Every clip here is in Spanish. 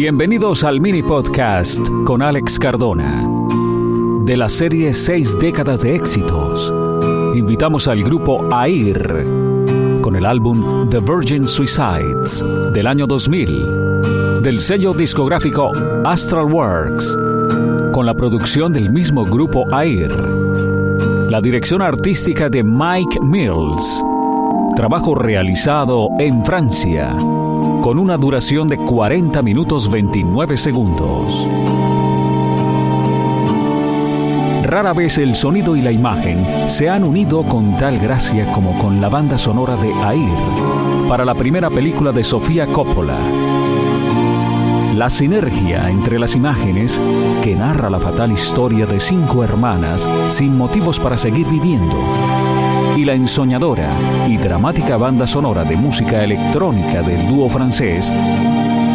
Bienvenidos al mini podcast con Alex Cardona. De la serie Seis décadas de éxitos, invitamos al grupo AIR con el álbum The Virgin Suicides del año 2000, del sello discográfico Astral Works, con la producción del mismo grupo AIR, la dirección artística de Mike Mills, trabajo realizado en Francia con una duración de 40 minutos 29 segundos. Rara vez el sonido y la imagen se han unido con tal gracia como con la banda sonora de Air para la primera película de Sofía Coppola. La sinergia entre las imágenes que narra la fatal historia de cinco hermanas sin motivos para seguir viviendo y la ensoñadora y dramática banda sonora de música electrónica del dúo francés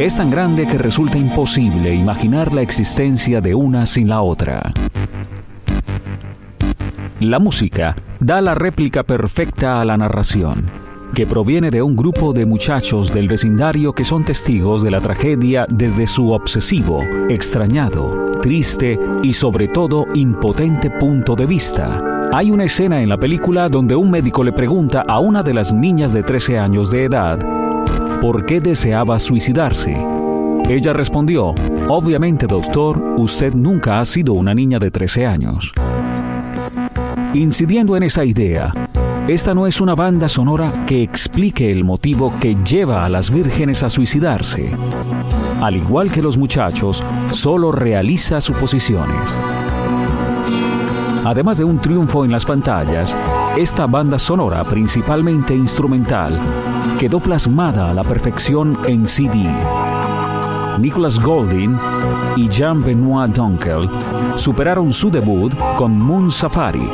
es tan grande que resulta imposible imaginar la existencia de una sin la otra. La música da la réplica perfecta a la narración, que proviene de un grupo de muchachos del vecindario que son testigos de la tragedia desde su obsesivo, extrañado, triste y sobre todo impotente punto de vista hay una escena en la película donde un médico le pregunta a una de las niñas de 13 años de edad por qué deseaba suicidarse. Ella respondió, obviamente doctor, usted nunca ha sido una niña de 13 años. Incidiendo en esa idea, esta no es una banda sonora que explique el motivo que lleva a las vírgenes a suicidarse. Al igual que los muchachos, solo realiza suposiciones. Además de un triunfo en las pantallas, esta banda sonora, principalmente instrumental, quedó plasmada a la perfección en CD. Nicholas Golding y Jean-Benoit Dunkel superaron su debut con Moon Safari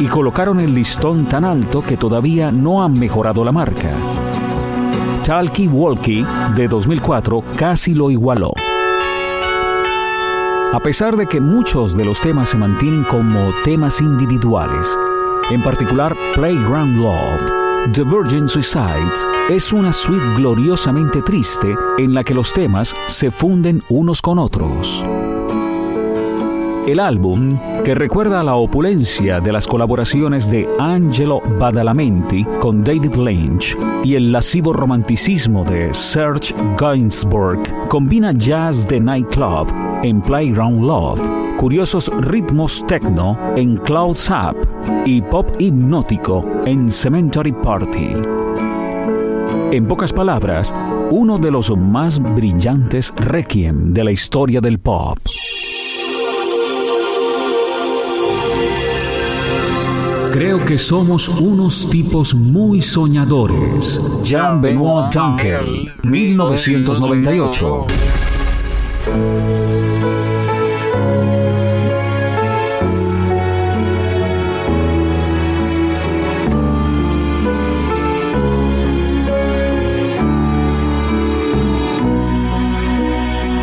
y colocaron el listón tan alto que todavía no han mejorado la marca. Talkie Walkie de 2004 casi lo igualó. A pesar de que muchos de los temas se mantienen como temas individuales, en particular Playground Love, The Virgin Suicides es una suite gloriosamente triste en la que los temas se funden unos con otros. El álbum, que recuerda la opulencia de las colaboraciones de Angelo Badalamenti con David Lynch y el lascivo romanticismo de Serge Gainsbourg, combina jazz de nightclub en Playground Love, curiosos ritmos techno en Clouds Up y pop hipnótico en Cemetery Party. En pocas palabras, uno de los más brillantes requiem de la historia del pop. Creo que somos unos tipos muy soñadores. Jean-Benoit Dunkel, 1998.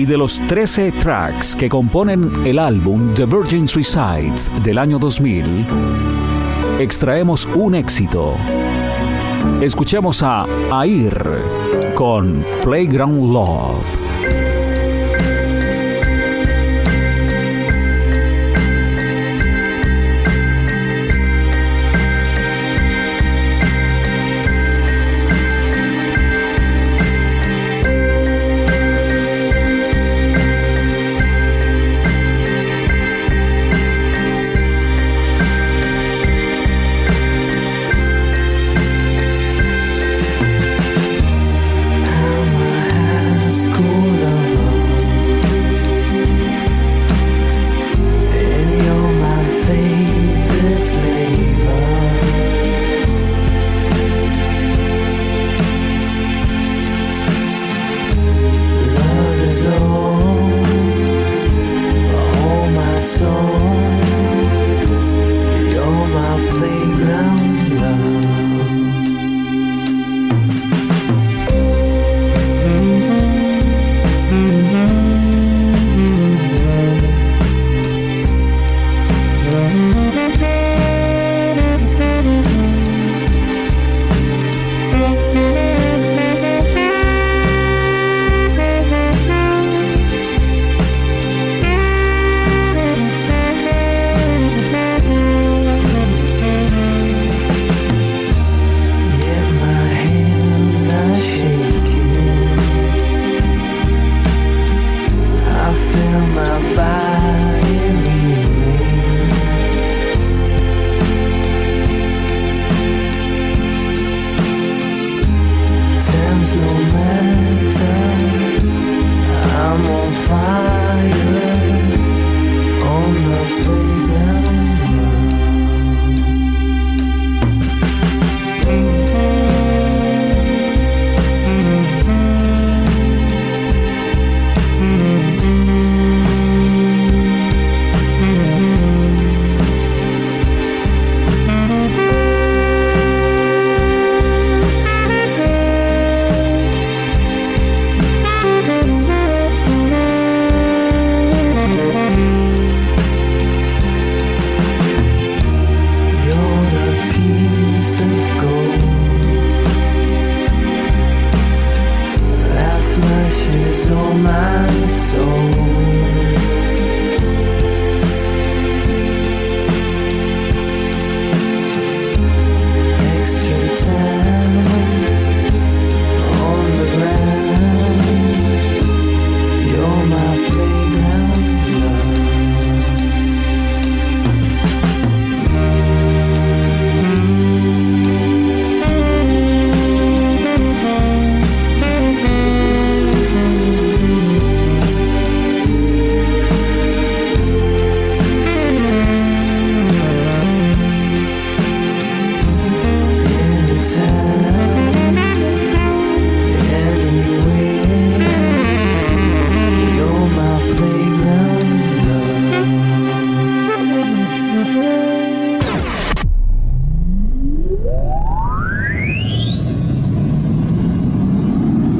y de los 13 tracks que componen el álbum The Virgin Suicides del año 2000, extraemos un éxito. Escuchemos a Air con Playground Love.